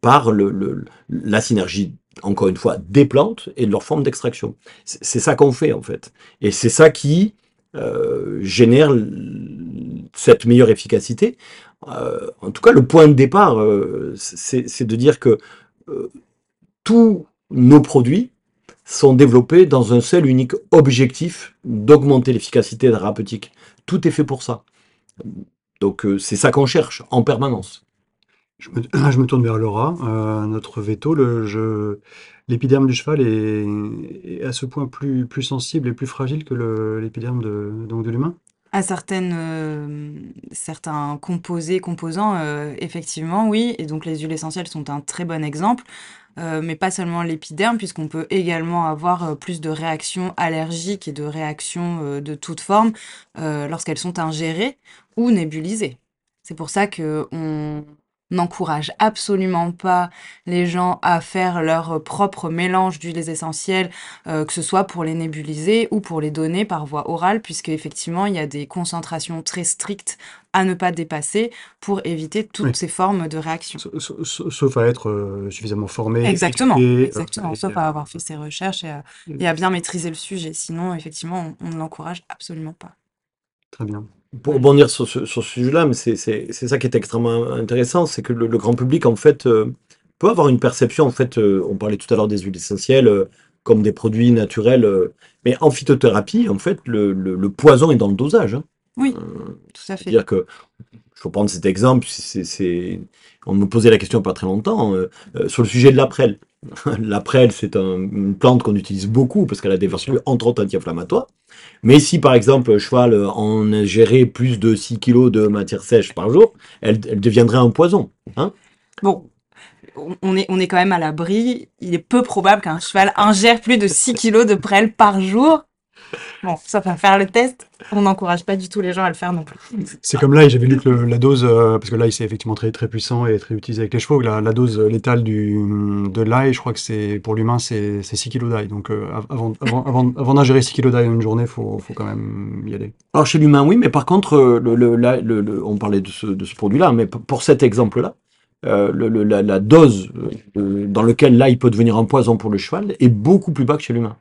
par le, la synergie, encore une fois, des plantes et de leur forme d'extraction. C'est ça qu'on fait en fait. Et c'est ça qui euh, génère cette meilleure efficacité. Euh, en tout cas, le point de départ, euh, c'est de dire que tous nos produits sont développés dans un seul unique objectif d'augmenter l'efficacité thérapeutique. Tout est fait pour ça. Donc c'est ça qu'on cherche en permanence. Je me, tourne vers Laura, euh, notre veto. L'épiderme du cheval est, à ce point plus, sensible et plus fragile que l'épiderme de, de l'humain. À certaines, euh, certains composés, composants, euh, effectivement, oui. Et donc les huiles essentielles sont un très bon exemple, mais pas seulement l'épiderme, puisqu'on peut également avoir plus de réactions allergiques et de réactions de toute forme euh, lorsqu'elles sont ingérées ou nébulisées. C'est pour ça que on n'encourage absolument pas les gens à faire leur propre mélange d'huiles essentielles euh, que ce soit pour les nébuliser ou pour les donner par voie orale, puisque effectivement il y a des concentrations très strictes à ne pas dépasser pour éviter toutes Oui. ces formes de sa- Sauf à être euh, suffisamment formé. Exactement, euh, exactement, sauf à avoir fait ses recherches et à, et à bien maîtriser le sujet. Sinon, effectivement, on on ne l'encourage absolument pas. Très bien. Pour rebondir sur ce, sur ce sujet-là, mais c'est ça qui est extrêmement intéressant, c'est que le, le grand public en fait euh, peut avoir une perception en fait. euh, on parlait tout à l'heure des huiles essentielles euh, comme des produits naturels, mais en phytothérapie en fait le, le- le poison est dans le dosage. hein. Oui, tout à fait. C'est-à-dire que, je vais prendre cet exemple, c'est, on me posait la question pas très longtemps, sur le sujet de la prêle. la prêle, c'est un- une plante qu'on utilise beaucoup parce qu'elle a des vertus entre autres anti-inflammatoires. Mais si par exemple, un cheval euh, en ingérait plus de 6 kg de matière sèche par jour, elle, deviendrait un poison. Hein Bon, on- est, on est quand même à l'abri. Il est peu probable qu'un cheval ingère plus de 6 kilos de prêle par jour. Bon, sauf à faire le test, on n'encourage pas du tout les gens à le faire non plus. C'est comme là, j'avais lu que le- la dose, euh, parce que l'ail c'est effectivement très, très puissant et très utilisé avec les chevaux, que la, la dose létale du, de l'ail, je crois que c'est pour l'humain, c'est c'est 6 kg d'ail. Donc euh, av- avant, avant, avant, avant d'ingérer 6 kg d'ail en une journée, il faut, faut quand même y aller. Alors chez l'humain, oui, mais par contre, euh, le, le- la- le- le- on parlait de ce, de ce produit-là, mais pour cet exemple-là, euh, le- le- la, la dose euh, dans laquelle l'ail peut devenir un poison pour le cheval est beaucoup plus bas que chez l'humain.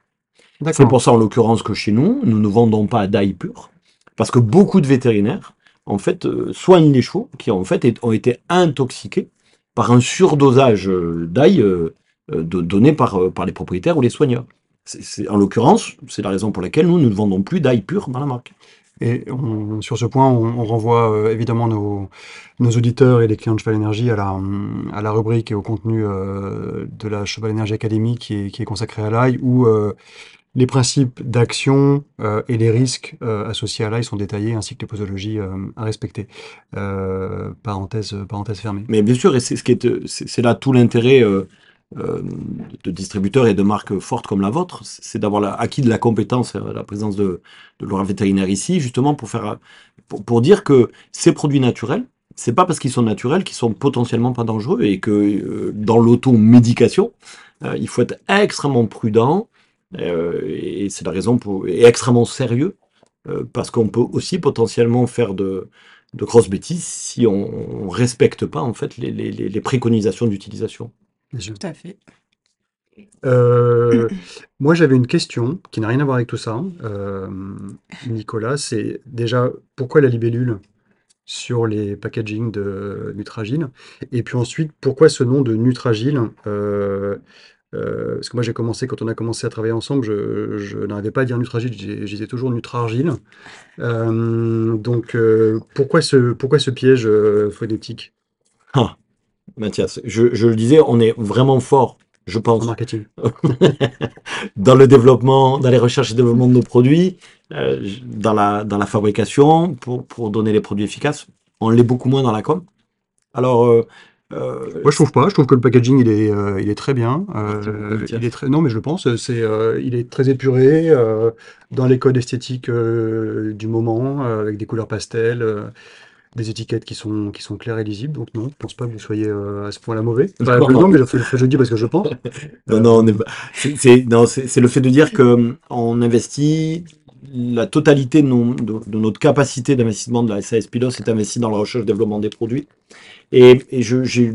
C'est pour ça, en l'occurrence, que chez nous, nous ne vendons pas d'ail pur, parce que beaucoup de vétérinaires, en fait, euh, soignent les chevaux qui, en fait, ont été intoxiqués par un surdosage euh, d'ail euh, donné par, par les propriétaires ou les soigneurs. En l'occurrence, c'est la raison pour laquelle nous, nous ne vendons plus d'ail pur dans la marque. Et on- sur ce point, on, on renvoie euh, évidemment nos, nos auditeurs et les clients de Cheval Énergie à la, à la rubrique et au contenu euh, de la Cheval Énergie Academy qui est, qui est consacrée à l'ail, où euh, les principes d'action euh, et les risques euh, associés à l'ail sont détaillés, ainsi que les posologies euh, à respecter. Parenthèse, parenthèse fermée. Mais bien sûr, c'est ce est, là tout l'intérêt de distributeurs et de marques fortes comme la vôtre, c'est d'avoir acquis de la compétence, la présence de, de Vétérinaire ici, justement pour faire, pour, dire que ces produits naturels, c'est pas parce qu'ils sont naturels qu'ils sont potentiellement pas dangereux et que dans l'automédication, euh, il faut être extrêmement prudent et c'est la raison pour et extrêmement sérieux euh, parce qu'on peut aussi potentiellement faire de de grosses bêtises si on, on respecte pas en fait les, les- préconisations d'utilisation. Tout à fait. Euh, moi, j'avais une question qui n'a rien à voir avec tout ça. Euh, Nicolas, c'est déjà pourquoi la libellule sur les packaging de Nutragile? Et puis ensuite, pourquoi ce nom de Nutragile? Euh, euh, parce que moi, j'ai commencé, quand on a commencé à travailler ensemble, je, je n'arrivais pas à dire Nutragile, je disais toujours Nutrargile. Euh, donc, euh, pourquoi ce, pourquoi ce piège euh, phonétique? Ah, Mathias, je, je le disais, on est vraiment fort, je en pense, marketing? dans le développement, dans les recherches et développement de nos produits, dans la, dans la fabrication, pour, pour donner les produits efficaces. On l'est beaucoup moins dans la com. Alors, euh, Moi, je trouve pas. Je trouve que le packaging, il est, euh, il est très bien. Merci Euh, il est très, non, mais je le pense. C'est, euh, il est très épuré euh, dans les codes esthétiques euh, du moment, euh, avec des couleurs pastel, euh, des étiquettes qui sont, qui sont claires et lisibles. Donc non, je pense pas que vous soyez euh, à ce point-là mauvais. Enfin, Non. non, mais je, je, dis parce que je pense. Non, non, est c'est, c'est- non, c'est, c'est le fait de dire que hum, on investit la totalité de, notre capacité d'investissement de la SAS Pilos est investie dans la recherche et développement des produits. Et, j'ai,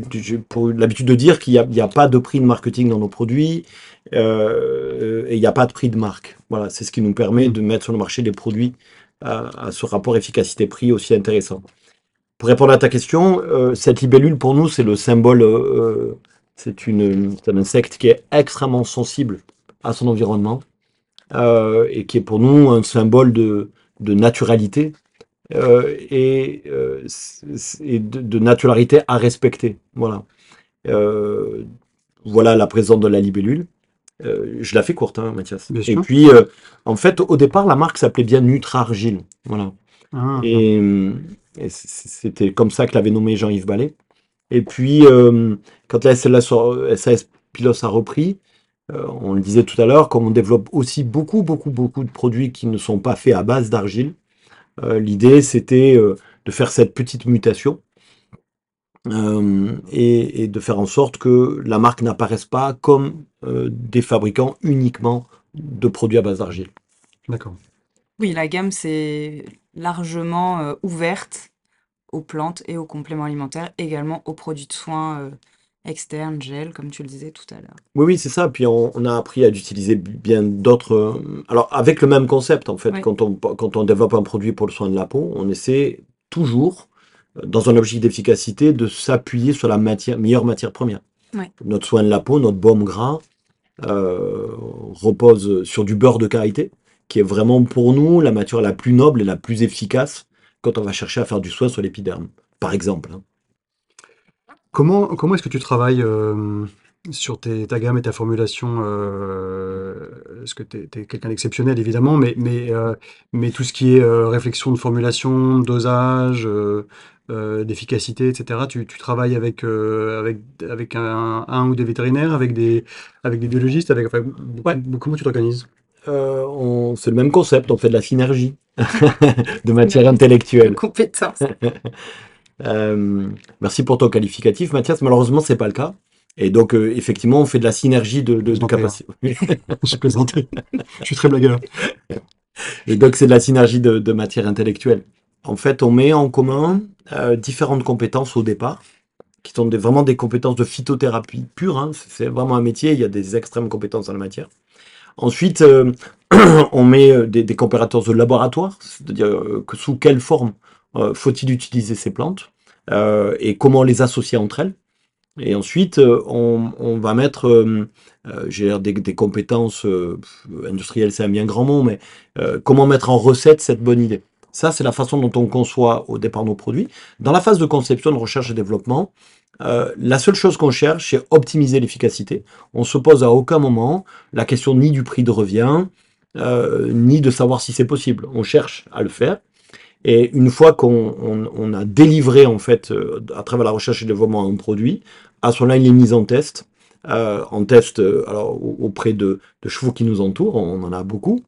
l'habitude de dire qu'il n'y a, pas de prix de marketing dans nos produits euh, et il n'y a pas de prix de marque. Voilà, c'est ce qui nous permet de mettre sur le marché des produits à, ce rapport efficacité-prix aussi intéressant. Pour répondre à ta question, euh, cette libellule pour nous c'est le symbole euh, c'est un insecte qui est extrêmement sensible à son environnement euh, et qui est pour nous un symbole de, de naturalité euh, et, euh, et de, de naturalité à respecter. Voilà. Voilà la présence de la libellule. Euh, je la fais courte, hein, Mathias. Bien Et sûr. puis, euh, en fait, au départ, la marque s'appelait bien Nutrargile. Voilà. Ah, Et, c'était comme ça que l'avait nommé Jean-Yves Ballet. Et puis, euh, quand la SLS, SAS Pilos a repris, euh, on le disait tout à l'heure, comme on développe aussi beaucoup, beaucoup, beaucoup de produits qui ne sont pas faits à base d'argile, euh, l'idée c'était euh, de faire cette petite mutation euh, et, et de faire en sorte que la marque n'apparaisse pas comme euh, des fabricants uniquement de produits à base d'argile. d'accord. Oui, la gamme, c'est largement euh, ouverte aux plantes et aux compléments alimentaires, également aux produits de soins externes, gel, comme tu le disais tout à l'heure. Oui, oui, c'est ça. Puis on, on a appris à utiliser bien d'autres. euh, Alors, avec le même concept, en fait, Oui. quand, on, quand on développe un produit pour le soin de la peau, on essaie toujours, euh, dans un objectif d'efficacité, de s'appuyer sur la matière, meilleure matière première. Notre soin de la peau, notre baume gras, euh, repose sur du beurre de karité, qui est vraiment pour nous la matière la plus noble et la plus efficace quand on va chercher à faire du soin sur l'épiderme, par exemple. Comment, comment est-ce que tu travailles euh, sur tes- ta gamme et ta formulation euh, Est-ce que tu es, quelqu'un d'exceptionnel, évidemment, mais, mais, euh, mais tout ce qui est euh, réflexion de formulation, dosage, euh, euh, d'efficacité, etc., tu, tu travailles avec, euh, avec, avec un, un ou des vétérinaires, avec des, avec des biologistes, avec, enfin, Ouais. comment tu t'organises? Euh, c'est le même concept, on fait de la synergie de matière intellectuelle. Compétence. Euh, merci pour ton qualificatif, Mathias. Malheureusement, c'est pas le cas. Et donc, euh, effectivement, on fait de la synergie de, de, Je de t'en prie, capacité. J'ai plaisanté. Je suis très blagueur. Et donc, c'est de la synergie de, de matière intellectuelle. En fait, on met en commun euh, différentes compétences au départ, qui sont des- vraiment des compétences de phytothérapie pure. hein. C'est vraiment un métier, il y a des extrêmes compétences dans la matière. Ensuite, euh, on met des, des compétences de laboratoire, c'est-à-dire que sous quelle forme? Faut-il utiliser ces plantes euh, et comment les associer entre elles? Et ensuite, euh, on, va mettre euh, euh, des, compétences euh, industrielles, c'est un bien grand mot, mais euh, comment mettre en recette cette bonne idée? Ça, c'est la façon dont on conçoit au départ nos produits. Dans la phase de conception, de recherche et développement, euh, la seule chose qu'on cherche, c'est optimiser l'efficacité. On se pose à aucun moment la question ni du prix de revient, euh, ni de savoir si c'est possible. On cherche à le faire. Et une fois qu'on a délivré, en fait, euh, à travers la recherche et développement un produit, à ce moment-là, il est mis en test. en test alors, auprès de, de, chevaux qui nous entourent, on en a beaucoup.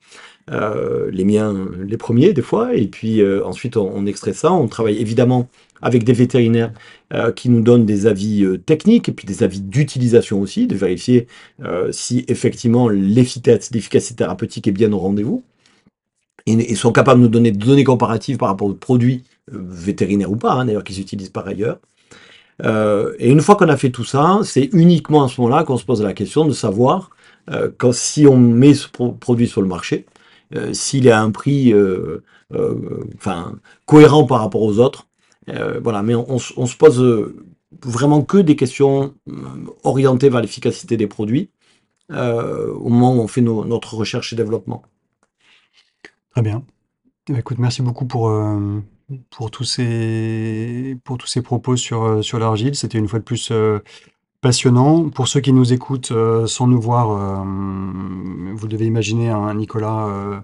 les miens, les premiers des fois, et puis ensuite on, on, extrait ça. On travaille évidemment avec des vétérinaires euh, qui nous donnent des avis euh, techniques et puis des avis d'utilisation aussi, de vérifier euh, si effectivement l'efficacité thérapeutique est bien au rendez-vous. Et, sont capables de nous donner des données comparatives par rapport aux produits vétérinaires ou pas, hein, d'ailleurs, qu'ils utilisent par ailleurs. et une fois qu'on a fait tout ça, c'est uniquement à ce moment-là qu'on se pose la question de savoir quand, si on met ce produit sur le marché, s'il est à un prix enfin, cohérent par rapport aux autres, euh, voilà, mais on, se pose euh, vraiment que des questions euh, orientées vers l'efficacité des produits au moment où on fait notre recherche et développement. Très bien. Ben, écoute, merci beaucoup pour, pour, tous ces, pour tous ces propos sur, sur l'argile. C'était une fois de plus passionnant. Pour ceux qui nous écoutent sans nous voir, vous devez imaginer un Nicolas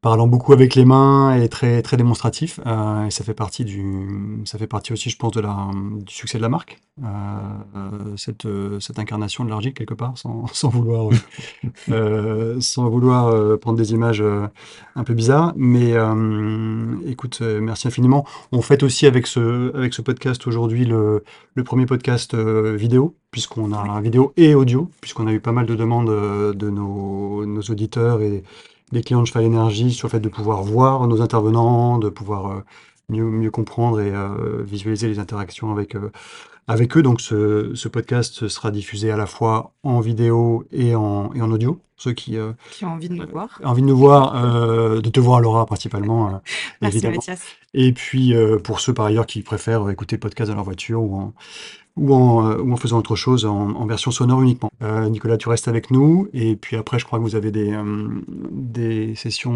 parlant beaucoup avec les mains et très très démonstratif. Euh, et ça fait partie du, ça fait partie aussi, je pense, de la, du succès de la marque. Euh, cette, cette incarnation de l'argile quelque part, sans, sans vouloir, euh, sans vouloir prendre des images un peu bizarres. Mais écoute, merci infiniment. On fait aussi avec ce, avec ce podcast aujourd'hui le, le premier podcast vidéo puisqu'on a vidéo et audio, puisqu'on a eu pas mal de demandes de nos, nos auditeurs et, des clients de Cheval Énergie sur le fait de pouvoir voir nos intervenants, de pouvoir euh, mieux, mieux comprendre et euh, visualiser les interactions avec, euh, avec eux. Donc ce, ce, podcast sera diffusé à la fois en vidéo et en, et en audio. Ceux qui, qui ont envie de nous voir. envie de nous voir, de te voir Laura principalement. Merci évidemment. Mathias. Et puis pour ceux par ailleurs qui préfèrent écouter le podcast dans leur voiture ou en, ou en, euh, ou en faisant autre chose en, version sonore uniquement. Euh, Nicolas, tu restes avec nous, et puis après, je crois que vous avez des, euh, des sessions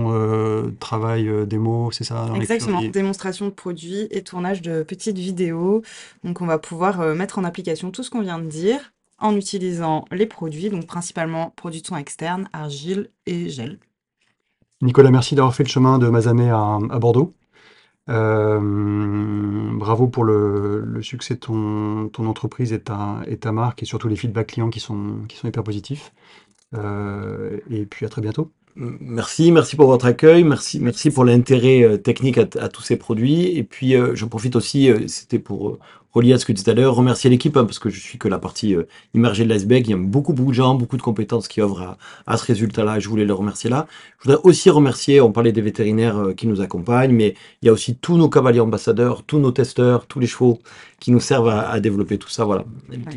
travail, démo, c'est ça Exactement, démonstration de produits et tournage de petites vidéos. Donc, on va pouvoir mettre en application tout ce qu'on vient de dire en utilisant les produits, donc principalement produits de soins externes, argile et gel. Nicolas, merci d'avoir fait le chemin de Mazamet à Bordeaux. Euh, bravo pour le, succès de ton, entreprise et ta, marque et surtout les feedbacks clients qui sont, qui sont hyper positifs. Euh, et puis à très bientôt. Merci, merci pour votre accueil, merci, merci pour l'intérêt euh, technique à, tous ces produits. Et puis, j'en profite aussi, c'était pour relié à ce que tu disais tout à l'heure, remercier l'équipe, hein, parce que je suis que la partie euh, immergée de l'iceberg. Il y a beaucoup, beaucoup de gens, beaucoup de compétences qui œuvrent à, ce résultat-là. Je voulais le remercier là. Je voudrais aussi remercier, on parlait des vétérinaires euh, qui nous accompagnent, mais il y a aussi tous nos cavaliers ambassadeurs, tous nos testeurs, tous les chevaux qui nous servent à, développer tout ça. Voilà.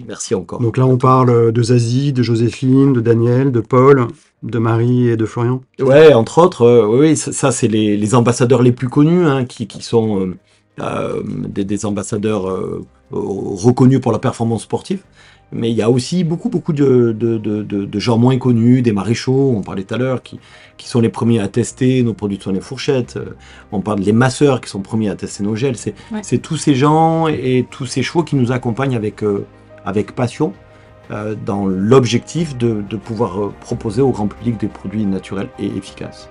Merci encore. Donc là, on parle de Zazie, de Joséphine, de Daniel, de Paul, de Marie et de Florian? Ouais, entre autres. Euh, oui, ça, c'est les, ambassadeurs les plus connus, hein, qui, qui, sont euh, des, ambassadeurs euh, reconnus pour la performance sportive. Mais il y a aussi beaucoup, beaucoup de, de, de, gens moins connus, des maréchaux, on parlait tout à l'heure, qui, qui, sont les premiers à tester nos produits de les fourchettes. Euh, on parle des masseurs qui sont premiers à tester nos gels. C'est tous ces gens et, tous ces chevaux qui nous accompagnent avec, avec passion dans l'objectif de, de pouvoir proposer au grand public des produits naturels et efficaces.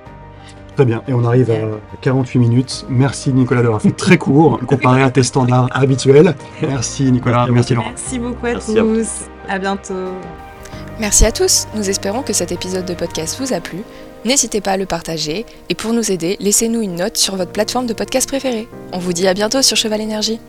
Très bien, et on arrive à 48 minutes. Merci Nicolas d'avoir fait très court comparé à tes standards habituels. Merci Nicolas, merci Laurent. Merci beaucoup à tous, à bientôt. Merci à tous, nous espérons que cet épisode de podcast vous a plu. N'hésitez pas à le partager et pour nous aider, laissez-nous une note sur votre plateforme de podcast préférée. On vous dit à bientôt sur Cheval Énergie.